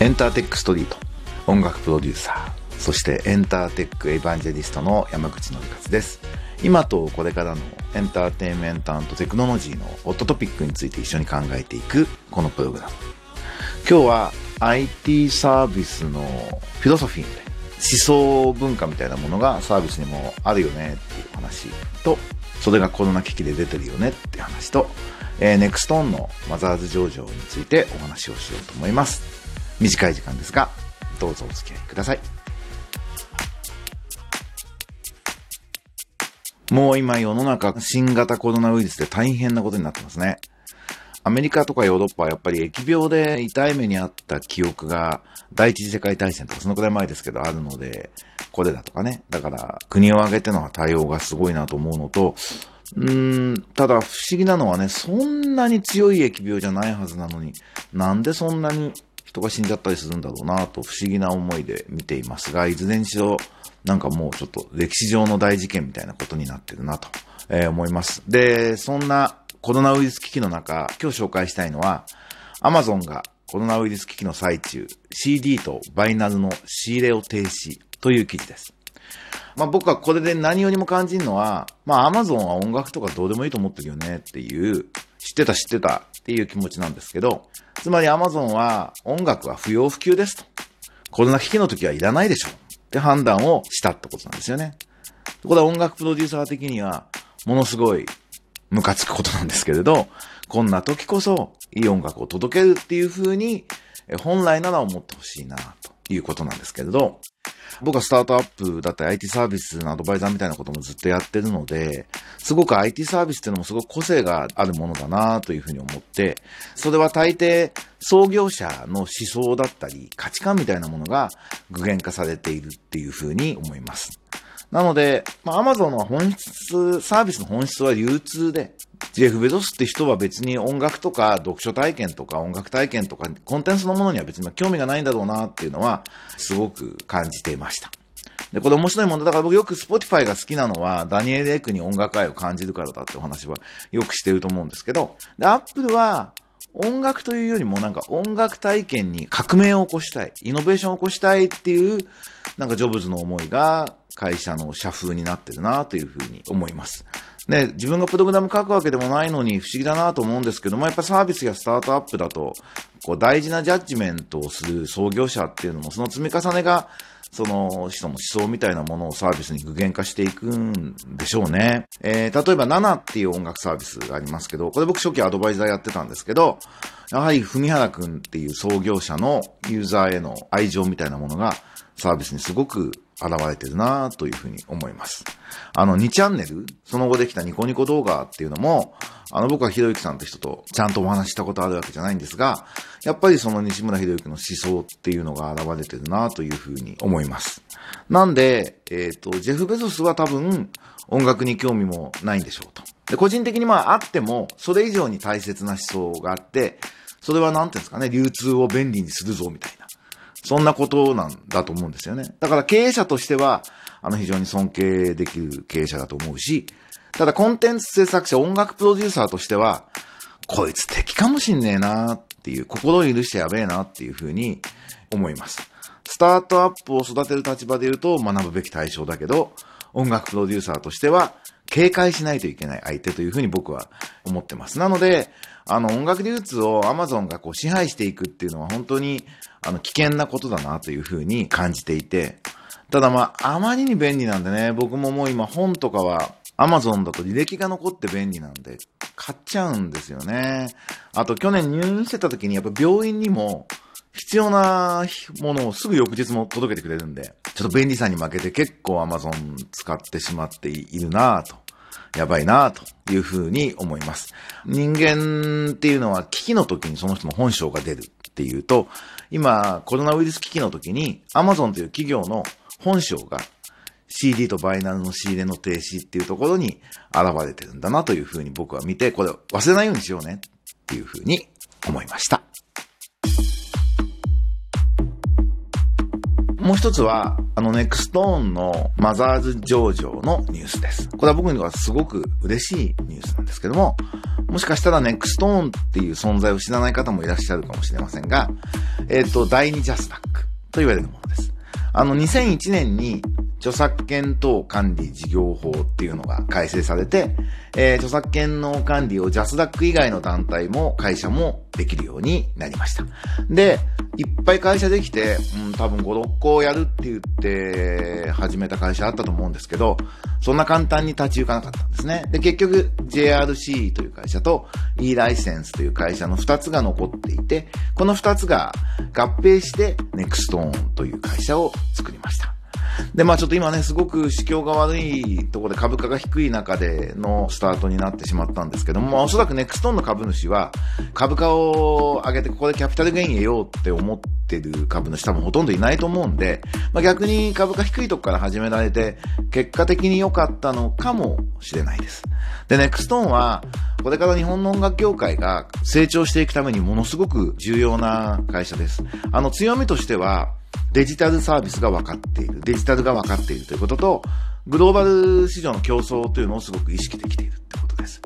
エンターテックストリート音楽プロデューサーそしてエンターテックエヴァンジェリストの山口のりかつです。今とこれからのエンターテインメントテクノロジーのホットトピックについて一緒に考えていくこのプログラム。今日は IT サービスのフィロソフィーで思想文化みたいなものがサービスにもあるよねっていう話とそれがコロナ危機で出てるよねって話と、えー、ネクストーンのマザーズ上場についてお話をしようと思います短い時間ですがどうぞお付き合いくださいもう今世の中新型コロナウイルスで大変なことになってますね。アメリカとかヨーロッパはやっぱり疫病で痛い目にあった記憶が第一次世界大戦とかそのくらい前ですけどあるので、これだとかね。だから国を挙げての対応がすごいなと思うのと、うーん、ただ不思議なのはね、そんなに強い疫病じゃないはずなのに、なんでそんなに人が死んじゃったりするんだろうなと不思議な思いで見ていますが、いずれにしろなんかもうちょっと歴史上の大事件みたいなことになってるなと、えー、思います。で、そんなコロナウイルス危機の中、今日紹介したいのは、アマゾンがコロナウイルス危機の最中、CD とバイナルの仕入れを停止という記事です。まあ僕はこれで何よりも感じるのは、まあアマゾンは音楽とかどうでもいいと思ってるよねっていう、知ってた知ってたっていう気持ちなんですけど、つまりアマゾンは音楽は不要不急ですと。コロナ危機の時はいらないでしょ。って判断をしたってことなんですよね。これは音楽プロデューサー的には、ものすごいムカつくことなんですけれど、こんな時こそいい音楽を届けるっていう風に、本来なら思ってほしいな、ということなんですけれど、僕はスタートアップだったり IT サービスのアドバイザーみたいなこともずっとやってるので、すごく IT サービスっていうのもすごく個性があるものだなというふうに思って、それは大抵創業者の思想だったり価値観みたいなものが具現化されているっていうふうに思います。なので、まあ、Amazon の本質、サービスの本質は流通で、ジェフ・ベゾスって人は別に音楽とか読書体験とか音楽体験とかコンテンツのものには別に興味がないんだろうなっていうのはすごく感じていました。で、これ面白いもんだ。から僕よく Spotify が好きなのはダニエル・エクに音楽愛を感じるからだってお話はよくしてると思うんですけど、で、Apple は音楽というよりもなんか音楽体験に革命を起こしたい、イノベーションを起こしたいっていう、なんかジョブズの思いが会社の社風になってるなというふうに思います。で、自分がプログラム書くわけでもないのに不思議だなと思うんですけども、やっぱサービスやスタートアップだと、こう大事なジャッジメントをする創業者っていうのも、その積み重ねが、その人の思想みたいなものをサービスに具現化していくんでしょうね。えー、例えば7っていう音楽サービスがありますけど、これ僕初期アドバイザーやってたんですけど、やはり文原くんっていう創業者のユーザーへの愛情みたいなものがサービスにすごく現れてるなというふうに思います。あの2チャンネル、その後できたニコニコ動画っていうのも、あの僕はひろゆきさんって人とちゃんとお話したことあるわけじゃないんですが、やっぱりその西村ひろゆきの思想っていうのが現れてるなというふうに思います。なんで、えっ、ー、と、ジェフ・ベゾスは多分音楽に興味もないんでしょうと。で、個人的にまああっても、それ以上に大切な思想があって、それは何ていうんですかね、流通を便利にするぞみたいな。そんなことなんだと思うんですよね。だから経営者としては、あの非常に尊敬できる経営者だと思うし、ただコンテンツ制作者、音楽プロデューサーとしては、こいつ敵かもしんねえなっていう、心を許してやべえなっていうふうに思います。スタートアップを育てる立場で言うと学ぶべき対象だけど、音楽プロデューサーとしては警戒しないといけない相手というふうに僕は思ってます。なので、あの音楽流通を Amazon がこう支配していくっていうのは本当にあの危険なことだなというふうに感じていて、ただまあ、あまりに便利なんでね、僕ももう今本とかは Amazon だと履歴が残って便利なんで、買っちゃうんですよね。あと去年入院してた時にやっぱ病院にも必要なものをすぐ翌日も届けてくれるんで、ちょっと便利さに負けて結構 Amazon 使ってしまっているなぁと。やばいなというふうに思います。人間っていうのは危機の時にその人の本性が出るっていうと、今コロナウイルス危機の時に Amazon という企業の本性が CD とバイナルの仕入れの停止っていうところに現れてるんだなというふうに僕は見て、これ忘れないようにしようねっていうふうに思いました。もう一つは、あの、ネクストーンのマザーズ上場のニュースです。これは僕にはすごく嬉しいニュースなんですけども、もしかしたらネクストーンっていう存在を知らない方もいらっしゃるかもしれませんが、えっ、ー、と、第2ジャスダックと言われるものです。あの、2001年に著作権等管理事業法っていうのが改正されて、えー、著作権の管理をジャスダック以外の団体も会社もできるようになりました。で、いっぱい会社できて、うん、多分5、6個やるって言って始めた会社あったと思うんですけど、そんな簡単に立ち行かなかったんですね。で、結局 JRC という会社と e ライセンスという会社の2つが残っていて、この2つが合併して Nextone という会社を作りました。で、まあちょっと今ね、すごく市況が悪いところで株価が低い中でのスタートになってしまったんですけども、まあおそらくネクストンの株主は株価を上げてここでキャピタルゲイン得ようって思ってる株主多分ほとんどいないと思うんで、まあ逆に株価低いとこから始められて、結果的に良かったのかもしれないです。で、ネクストンは、これから日本の音楽業界が成長していくためにものすごく重要な会社です。あの強みとしては、デジタルサービスが分かっている、デジタルが分かっているということと、グローバル市場の競争というのをすごく意識できているってことです。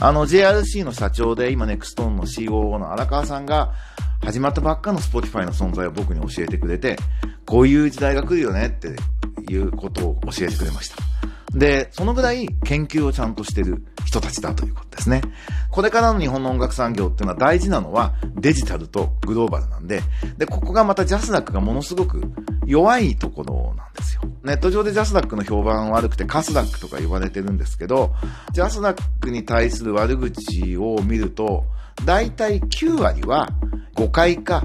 あの、JRC の社長で、今ネクストーンの COO の荒川さんが、始まったばっかの Spotify の存在を僕に教えてくれて、こういう時代が来るよねっていうことを教えてくれました。で、そのぐらい研究をちゃんとしてる人たちだということですね。これからの日本の音楽産業っていうのは大事なのはデジタルとグローバルなんで、で、ここがまたジャスダックがものすごく弱いところなんですよ。ネット上でジャスダックの評判悪くてカスダックとか言われてるんですけど、ジャスダックに対する悪口を見ると、だいたい9割は誤解か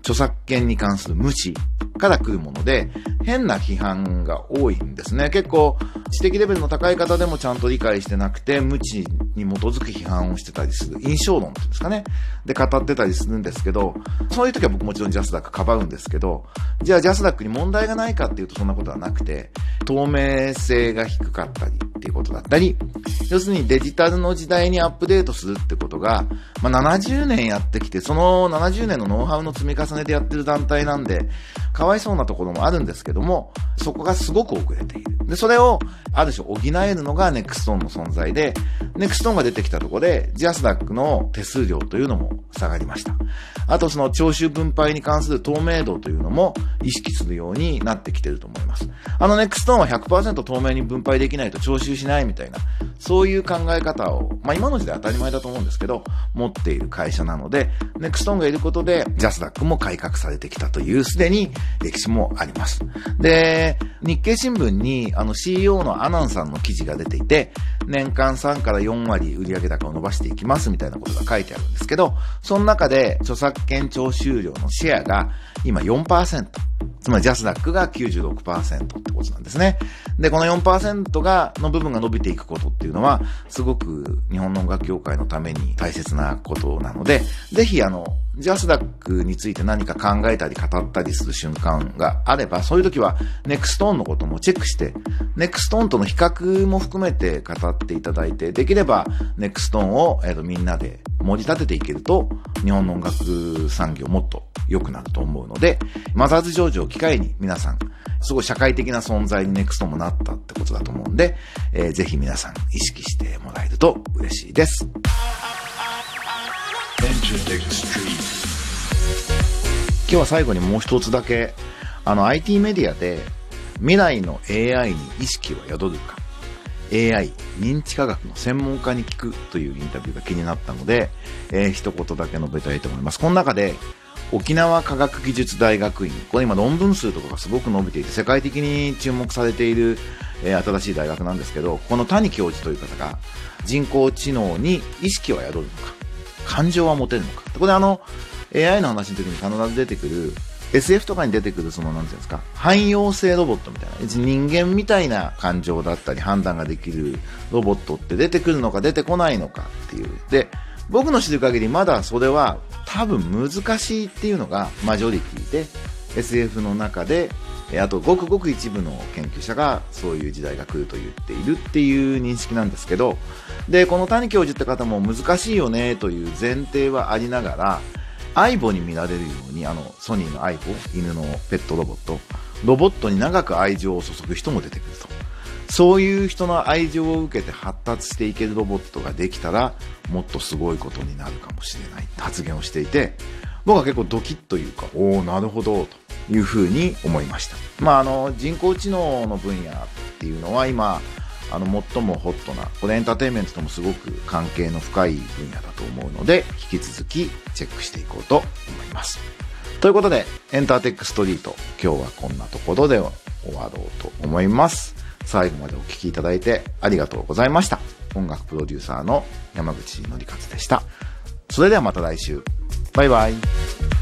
著作権に関する無視から来るもので、変な批判が多いんですね。結構、知的レベルの高い方でもちゃんと理解してなくて、無知に基づく批判をしてたりする、印象論っていうんですかね。で、語ってたりするんですけど、そういう時は僕もちろんジャスダックかばうんですけど、じゃあジャスダックに問題がないかっていうとそんなことはなくて、透明性が低かったりっていうことだったり、要するにデジタルの時代にアップデートするってことが、まあ、70年やってきて、その70年のノウハウの積み重ねでやってる団体なんで、かわいそうなところもあるんですけども、そこがすごく遅れている。で、それを、ある種補えるのがネクストーンの存在で、ネクストーンが出てきたところで、ジャスラックの手数料というのも下がりました。あとその徴収分配に関する透明度というのも意識するようになってきていると思います。あのネクストーンは100%透明に分配できないと徴収しないみたいな、そういう考え方を、まあ今の時代当たり前だと思うんですけど、持っている会社なので、ネクストンがいることで、ジャスダックも改革されてきたという、すでに歴史もあります。で、日経新聞に、あの CEO のアナンさんの記事が出ていて、年間3から4割売上高を伸ばしていきますみたいなことが書いてあるんですけど、その中で著作権徴収料のシェアが今4%。つまりジャスラックが96%ってことなんですね。で、この4%が、の部分が伸びていくことっていうのは、すごく日本の音楽業界のために大切なことなので、ぜひあの、ジャスラックについて何か考えたり語ったりする瞬間があれば、そういう時はネクストーンのこともチェックして、ネクストーンとの比較も含めて語っていただいて、できればネクストーンを、えー、とみんなで盛り立てていけると、日本の音楽産業もっと良くなると思うので、マザーズ上場を機会に皆さん、すごい社会的な存在にネクストもなったってことだと思うんで、えー、ぜひ皆さん意識してもらえると嬉しいです。今日は最後にもう一つだけ、あの IT メディアで未来の AI に意識は宿るか、AI 認知科学の専門家に聞くというインタビューが気になったので、えー、一言だけ述べたいと思います。この中で沖縄科学技術大学院、これ今論文数とかがすごく伸びていて、世界的に注目されている、えー、新しい大学なんですけど、この谷教授という方が人工知能に意識は宿るのか、感情は持てるのか。これあの、AI の話の時に必ず出てくる SF とかに出てくるその、なんていうんですか、汎用性ロボットみたいな、人間みたいな感情だったり判断ができるロボットって出てくるのか出てこないのかっていう。で、僕の知る限りまだそれは多分難しいっていうのがマジョリティで SF の中であとごくごく一部の研究者がそういう時代が来ると言っているっていう認識なんですけどでこの谷教授って方も難しいよねという前提はありながら相棒に見られるようにあのソニーの相棒犬のペットロボットロボットに長く愛情を注ぐ人も出てくると。そういう人の愛情を受けて発達していけるロボットができたら、もっとすごいことになるかもしれないって発言をしていて、僕は結構ドキッというか、おおなるほど、と。いうふうに思いました。まあ、あの、人工知能の分野っていうのは今、あの、最もホットな、これエンターテインメントともすごく関係の深い分野だと思うので、引き続きチェックしていこうと思います。ということで、エンターテックストリート、今日はこんなところで終わろうと思います。最後までお聴きいただいてありがとうございました。音楽プロデューサーの山口のりかつでした。それではまた来週。バイバイ。